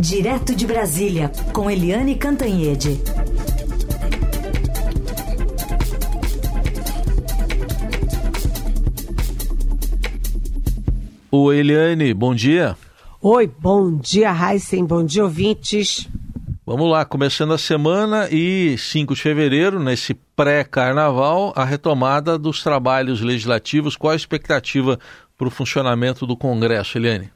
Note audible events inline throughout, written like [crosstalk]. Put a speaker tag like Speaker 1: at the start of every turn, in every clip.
Speaker 1: Direto de Brasília, com Eliane Cantanhede.
Speaker 2: O Eliane, bom dia.
Speaker 3: Oi, bom dia, Heisen, bom dia, ouvintes.
Speaker 2: Vamos lá, começando a semana e 5 de fevereiro, nesse pré-carnaval, a retomada dos trabalhos legislativos. Qual a expectativa para o funcionamento do Congresso, Eliane?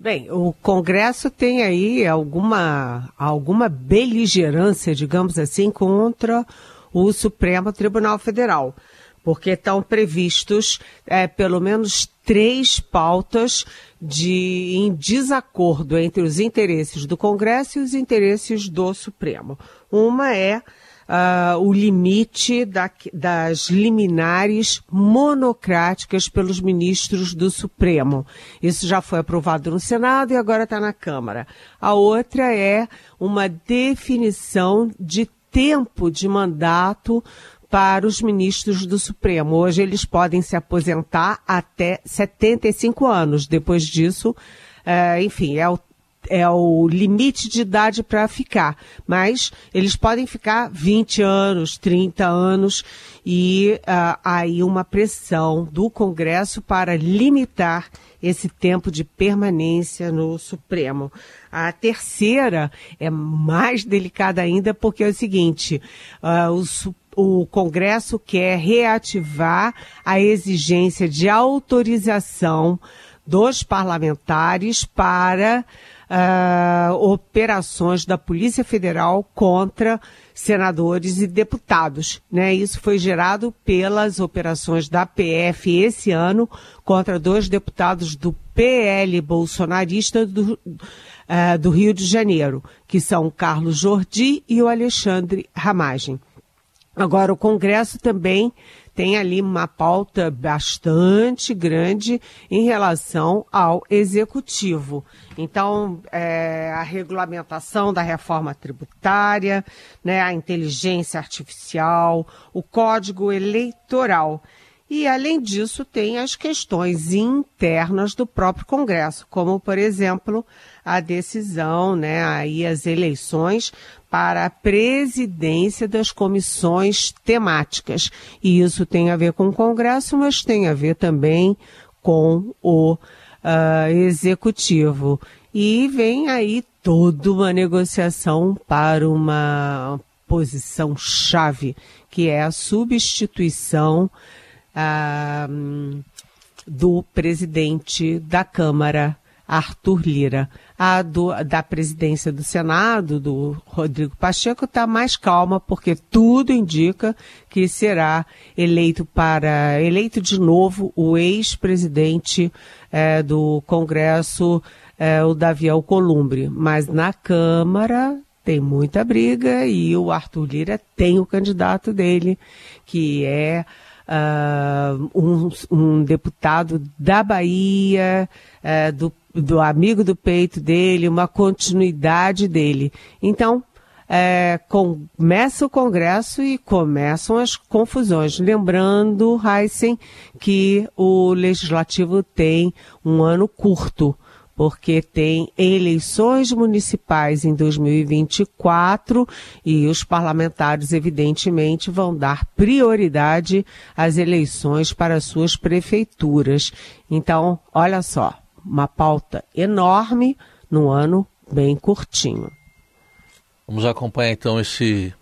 Speaker 3: Bem, o Congresso tem aí alguma, alguma beligerância, digamos assim, contra o Supremo Tribunal Federal, porque estão previstos é, pelo menos três pautas de, em desacordo entre os interesses do Congresso e os interesses do Supremo. Uma é uh, o limite da, das liminares monocráticas pelos ministros do Supremo. Isso já foi aprovado no Senado e agora está na Câmara. A outra é uma definição de tempo de mandato para os ministros do Supremo. Hoje eles podem se aposentar até 75 anos. Depois disso, é, enfim, é o é o limite de idade para ficar. Mas eles podem ficar 20 anos, 30 anos, e uh, aí uma pressão do Congresso para limitar esse tempo de permanência no Supremo. A terceira é mais delicada ainda, porque é o seguinte: uh, o, o Congresso quer reativar a exigência de autorização dos parlamentares para uh, operações da Polícia Federal contra senadores e deputados. Né? Isso foi gerado pelas operações da PF esse ano contra dois deputados do PL bolsonarista do, uh, do Rio de Janeiro, que são Carlos Jordi e o Alexandre Ramagem. Agora, o Congresso também tem ali uma pauta bastante grande em relação ao executivo. Então, é, a regulamentação da reforma tributária, né, a inteligência artificial, o código eleitoral. E, além disso, tem as questões internas do próprio Congresso, como, por exemplo, a decisão, né, aí as eleições para a presidência das comissões temáticas. E isso tem a ver com o Congresso, mas tem a ver também com o uh, Executivo. E vem aí toda uma negociação para uma posição chave, que é a substituição uh, do presidente da Câmara, Arthur Lira. A do, da presidência do Senado, do Rodrigo Pacheco, está mais calma, porque tudo indica que será eleito para eleito de novo o ex-presidente é, do Congresso, é, o Davi Alcolumbre. Mas na Câmara tem muita briga e o Arthur Lira tem o candidato dele, que é uh, um, um, deputado da Bahia, uh, do, do amigo do peito dele, uma continuidade dele. Então, é, começa o Congresso e começam as confusões. Lembrando, Heisen, que o Legislativo tem um ano curto porque tem eleições municipais em 2024 e os parlamentares, evidentemente, vão dar prioridade às eleições para suas prefeituras. Então, olha só, uma pauta enorme no ano bem curtinho.
Speaker 2: Vamos acompanhar então esse,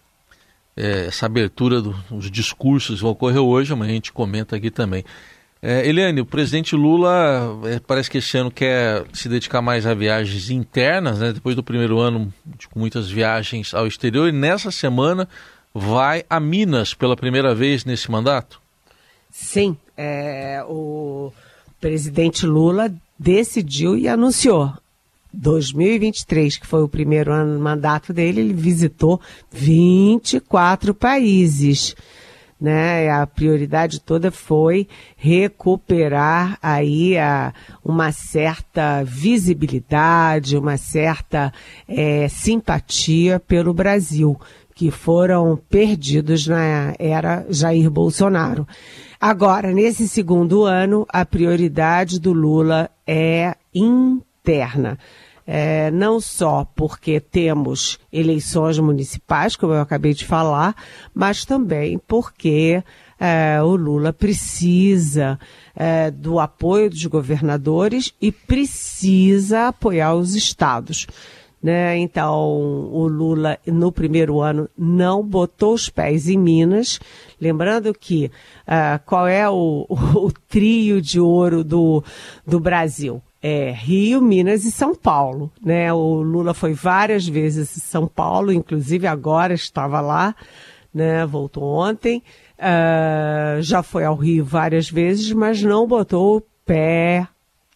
Speaker 2: é, essa abertura dos discursos que vão ocorrer hoje, amanhã a gente comenta aqui também. É, Eliane, o presidente Lula é, parece que esse ano quer se dedicar mais a viagens internas, né? depois do primeiro ano de, muitas viagens ao exterior, e nessa semana vai a Minas pela primeira vez nesse mandato?
Speaker 3: Sim, é, o presidente Lula decidiu e anunciou 2023, que foi o primeiro ano do mandato dele, ele visitou 24 países né? A prioridade toda foi recuperar aí a, uma certa visibilidade, uma certa é, simpatia pelo Brasil, que foram perdidos na era Jair Bolsonaro. Agora, nesse segundo ano, a prioridade do Lula é interna. É, não só porque temos eleições municipais, como eu acabei de falar, mas também porque é, o Lula precisa é, do apoio dos governadores e precisa apoiar os estados. Né? Então, o Lula, no primeiro ano, não botou os pés em Minas. Lembrando que uh, qual é o, [laughs] o, trio de ouro do, do Brasil? É Rio, Minas e São Paulo. Né? O Lula foi várias vezes em São Paulo, inclusive agora estava lá, né? voltou ontem. Uh, já foi ao Rio várias vezes, mas não botou o pé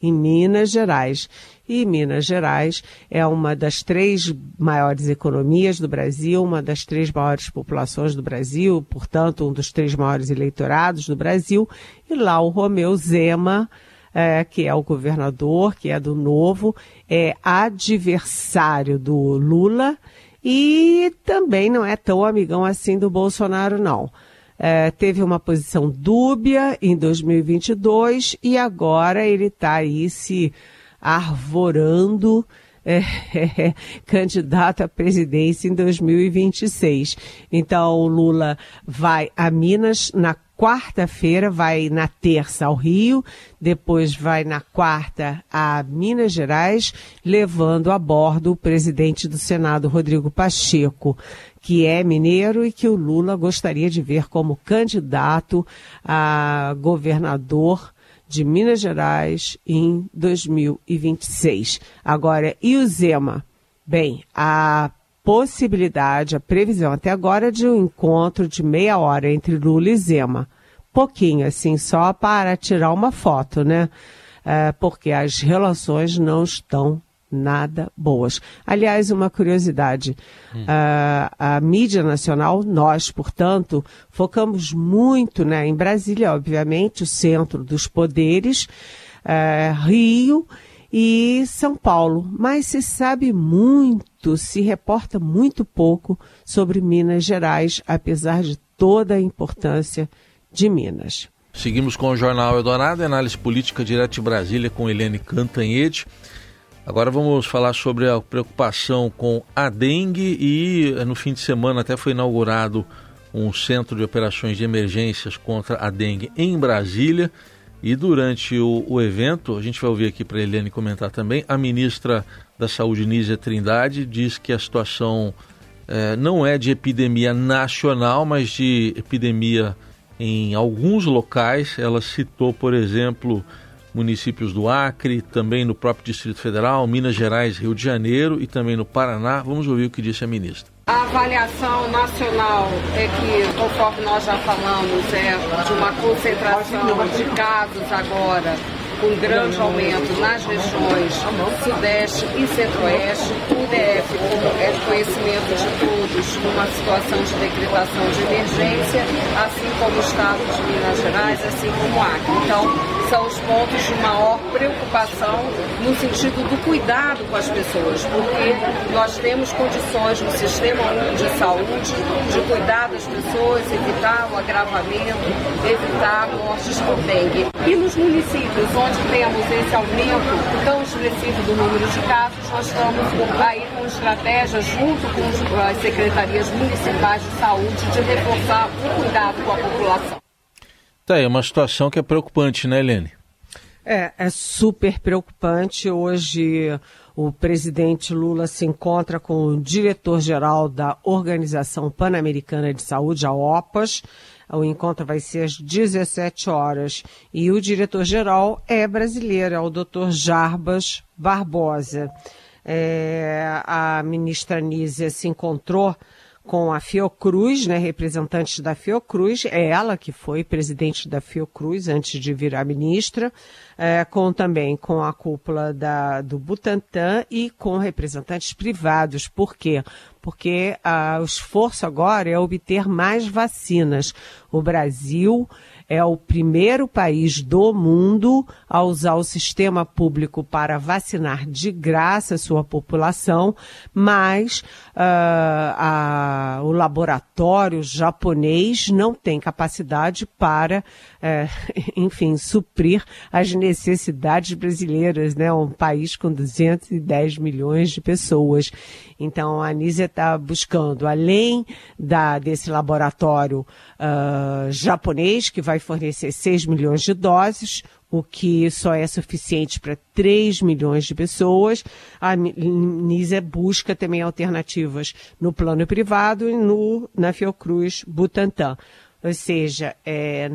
Speaker 3: em Minas Gerais. E Minas Gerais é uma das três maiores economias do Brasil, uma das três maiores populações do Brasil, portanto, um dos três maiores eleitorados do Brasil. E lá o Romeu Zema, é, que é o governador, que é do Novo, é adversário do Lula e também não é tão amigão assim do Bolsonaro, não. É, teve uma posição dúbia em 2022 e agora ele está aí se arvorando é, é, [laughs] candidato à presidência em 2026. Então, o Lula vai a Minas na quarta-feira, vai na terça ao Rio, depois vai na quarta a Minas Gerais, levando a bordo o presidente do Senado, Rodrigo Pacheco, que é mineiro e que o Lula gostaria de ver como candidato a governador de Minas Gerais em 2026. Agora, e o Zema? Bem, a possibilidade, a previsão até agora de um encontro de meia hora entre Lula e Zema. Pouquinho, assim, só para tirar uma foto, né? É, porque as relações não estão nada boas. Aliás, uma curiosidade: hum. a, a, mídia nacional, nós, portanto, focamos muito né, em Brasília, obviamente, o centro dos poderes, uh, Rio e São Paulo, mas se sabe muito, se reporta muito pouco sobre Minas Gerais, apesar de toda a importância de Minas.
Speaker 2: Seguimos com o Jornal Eldorado, análise política direto de Brasília com Helene Cantanhede. Agora vamos falar sobre a preocupação com a dengue e no fim de semana até foi inaugurado um centro de operações de emergências contra a dengue em Brasília. E durante o, o evento, a gente vai ouvir aqui para a Eliane comentar também, a ministra da Saúde, Nízia Trindade, diz que a situação eh, não é de epidemia nacional, mas de epidemia em alguns locais. Ela citou, por exemplo, municípios do Acre, também no próprio Distrito Federal, Minas Gerais, Rio de Janeiro e também no Paraná. Vamos ouvir o que disse a ministra.
Speaker 4: A avaliação nacional é que, conforme nós já falamos, é de uma concentração de casos agora com grande aumento nas regiões Sudeste e Centro-Oeste. O DF, é conhecimento de todos, numa situação de decretação de emergência, assim como o Estado de Minas Gerais, assim como o Acre. Então, são os pontos de maior preocupação no sentido do cuidado com as pessoas, porque nós temos condições no sistema de saúde de cuidar das pessoas, evitar o agravamento, evitar mortes por dengue. E nos municípios onde temos esse aumento tão expressivo do número de casos, nós estamos aí com estratégias junto com as secretarias municipais de saúde de reforçar o cuidado com a população.
Speaker 2: Tá, é uma situação que é preocupante, né, Helene?
Speaker 3: É, é super preocupante. Hoje o presidente Lula se encontra com o diretor-geral da Organização Pan-Americana de Saúde, a OPAS. O encontro vai ser às 17 horas. E o diretor-geral é brasileiro, é o doutor Jarbas Barbosa. É, a ministra Nízia se encontrou com a Fiocruz, né, representante da Fiocruz, é ela que foi presidente da Fiocruz antes de virar ministra, é, com também com a cúpula da, do Butantan e com representantes privados. Por quê? porque ah, o esforço agora é obter mais vacinas. O Brasil é o primeiro país do mundo a usar o sistema público para vacinar de graça a sua população, mas uh, a, o laboratório japonês não tem capacidade para, uh, [laughs] enfim, suprir as necessidades brasileiras, né? Um país com 210 milhões de pessoas. Então, a Anísia está buscando, além da, desse laboratório uh, japonês, que vai fornecer 6 milhões de doses, o que só é suficiente para 3 milhões de pessoas. A Anísia busca também alternativas no plano privado e no, na Fiocruz Butantan. Ou seja, é,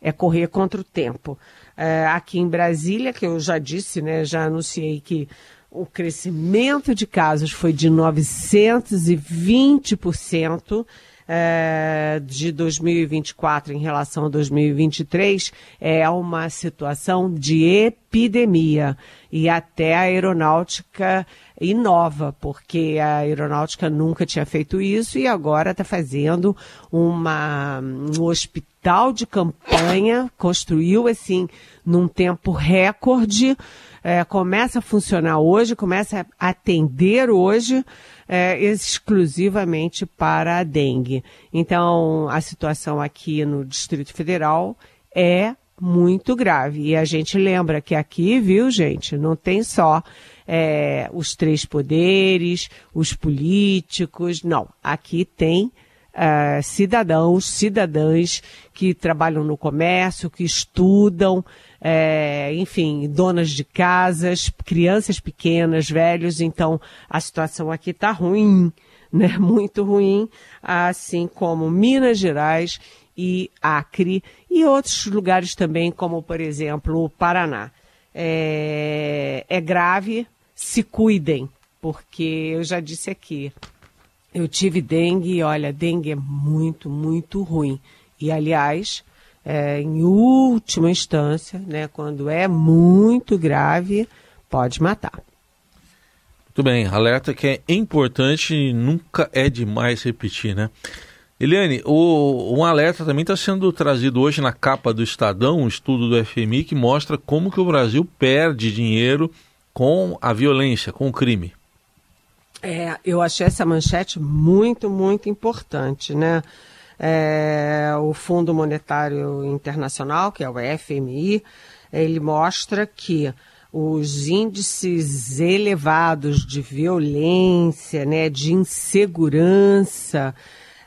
Speaker 3: é correr contra o tempo. É, aqui em Brasília, que eu já disse, né, já anunciei que o crescimento de casos foi de 920% é, de 2024 em relação a 2023 é uma situação de epidemia. E até a aeronáutica inova, porque a aeronáutica nunca tinha feito isso e agora está fazendo uma, um hospital de campanha, construiu assim num tempo recorde é, começa a funcionar hoje, começa a atender hoje é, exclusivamente para a dengue. Então, a situação aqui no Distrito Federal é muito grave. E a gente lembra que aqui, viu, gente, não tem só é, os três poderes, os políticos, não. Aqui tem uh, cidadãos, cidadãs que trabalham no comércio, que estudam, é, enfim, donas de casas, crianças pequenas, velhos, então a situação aqui está ruim, [laughs] né? Muito ruim, assim como Minas Gerais e Acre e outros lugares também, como por exemplo o Paraná. É, é grave, se cuidem, porque eu já disse aqui, eu tive dengue e olha, dengue é muito, muito ruim. E aliás, é, em última instância, né, quando é muito grave, pode matar.
Speaker 2: Muito bem, alerta que é importante e nunca é demais repetir, né? Eliane, o, um alerta também está sendo trazido hoje na capa do Estadão, um estudo do FMI que mostra como que o Brasil perde dinheiro com a violência, com o crime.
Speaker 3: É, eu achei essa manchete muito, muito importante, né? é, o Fundo Monetário Internacional, que é o FMI, ele mostra que os índices elevados de violência, né, de insegurança,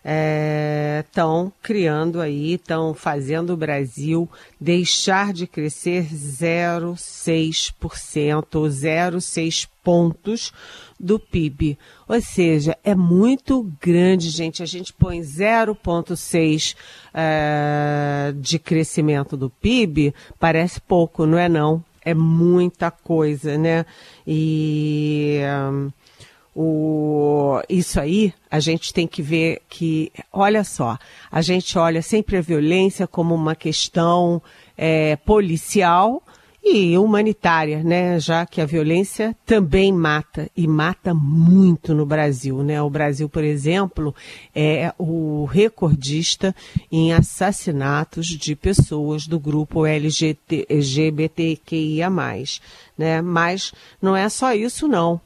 Speaker 3: estão é, criando aí, estão fazendo o Brasil deixar de crescer 0,6%, 0,6 pontos do PIB. Ou seja, é muito grande, gente. A gente põe 0,6 é, de crescimento do PIB, parece pouco, não é não? É muita coisa, né? E. Um, o, isso aí, a gente tem que ver que, olha só, a gente olha sempre a violência como uma questão é, policial e humanitária, né? Já que a violência também mata e mata muito no Brasil, né? O Brasil, por exemplo, é o recordista em assassinatos de pessoas do grupo LGBTQIA+, né? Mas não é só isso não.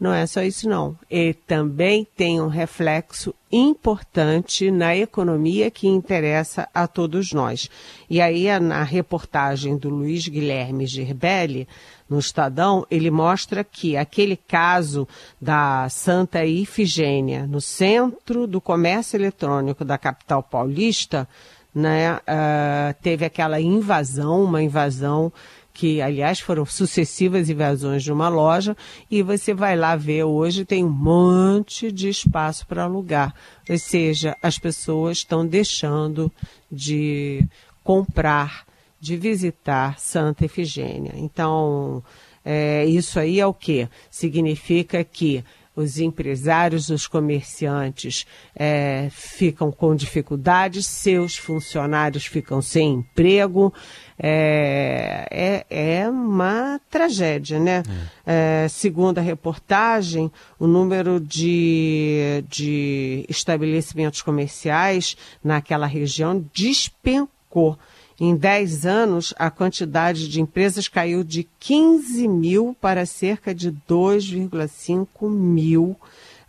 Speaker 3: Não é só isso, não. Ele também tem um reflexo importante na economia que interessa a todos nós. E aí, na reportagem do Luiz Guilherme Gerbelli, no Estadão, ele mostra que aquele caso da Santa Ifigênia, no centro do comércio eletrônico da capital paulista, né, uh, teve aquela invasão, uma invasão que aliás foram sucessivas invasões de uma loja, e você vai lá ver hoje tem um monte de espaço para alugar. Ou seja, as pessoas estão deixando de comprar, de visitar Santa Efigênia. Então, é, isso aí é o que? Significa que os empresários, os comerciantes é, ficam com dificuldades, seus funcionários ficam sem emprego. É, é, é uma tragédia, né? É. É, segundo a reportagem, o número de, de estabelecimentos comerciais naquela região despencou. Em 10 anos, a quantidade de empresas caiu de 15 mil para cerca de 2,5 mil,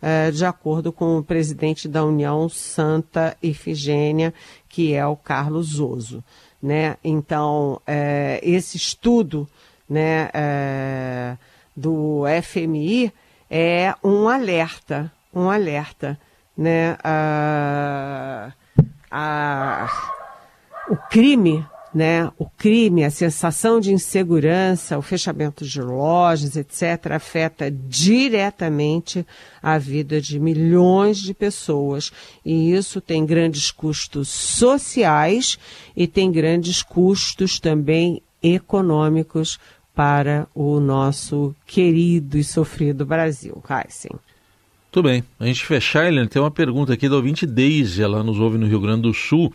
Speaker 3: eh, de acordo com o presidente da União Santa Efigênia, que é o Carlos Oso. Né? Então, eh, esse estudo né, eh, do FMI é um alerta, um alerta. Né? a, o crime, né? O crime, a sensação de insegurança, o fechamento de lojas, etc., afeta diretamente a vida de milhões de pessoas. E isso tem grandes custos sociais e tem grandes custos também econômicos para o nosso querido e sofrido Brasil. Heisen.
Speaker 2: Tudo bem. A gente fechar, Helena, tem uma pergunta aqui da ouvinte Deise, ela nos ouve no Rio Grande do Sul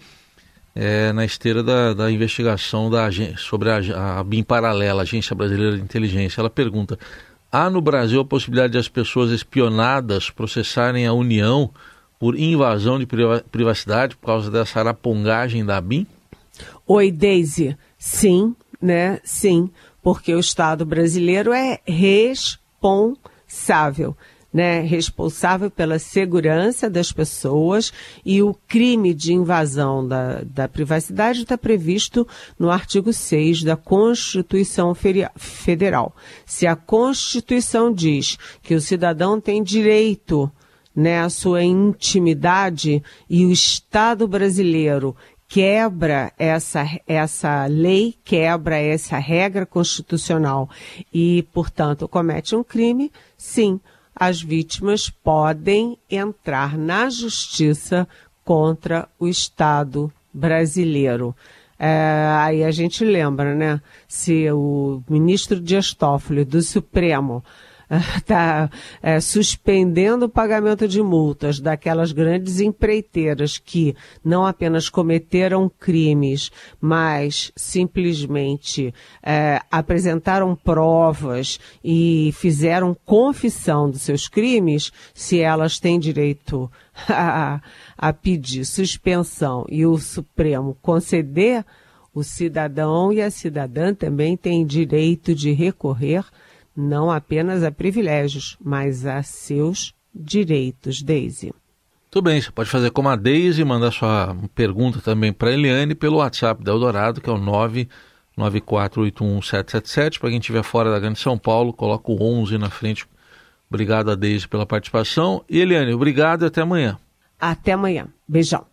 Speaker 2: é, na esteira da, da investigação da, sobre a, a BIM Paralela, Agência Brasileira de Inteligência. Ela pergunta: há no Brasil a possibilidade de as pessoas espionadas processarem a União por invasão de privacidade por causa dessa arapongagem da BIM?
Speaker 3: Oi, Daisy. Sim, né? Sim, porque o Estado brasileiro é responsável né, responsável pela segurança das pessoas e o crime de invasão da, da privacidade está previsto no artigo 6 da Constituição Federal. Se a Constituição diz que o cidadão tem direito né, à sua intimidade e o Estado brasileiro quebra essa, essa lei, quebra essa regra constitucional e, portanto, comete um crime, sim, as vítimas podem entrar na justiça contra o Estado brasileiro. É, aí a gente lembra, né? Se o ministro Dias Toffoli do Supremo está [laughs] é, suspendendo o pagamento de multas daquelas grandes empreiteiras que não apenas cometeram crimes, mas simplesmente é, apresentaram provas e fizeram confissão dos seus crimes, se elas têm direito [laughs] a, a pedir suspensão e o Supremo conceder, o cidadão e a cidadã também têm direito de recorrer não apenas a privilégios, mas a seus direitos, Daisy.
Speaker 2: Tudo bem, você pode fazer como a Daisy, mandar sua pergunta também para a Eliane pelo WhatsApp da Eldorado, que é o 994811777. Para quem estiver fora da Grande São Paulo, coloca o 11 na frente. Obrigado a Daisy pela participação. E Eliane, obrigado e até amanhã.
Speaker 3: Até amanhã. Beijão.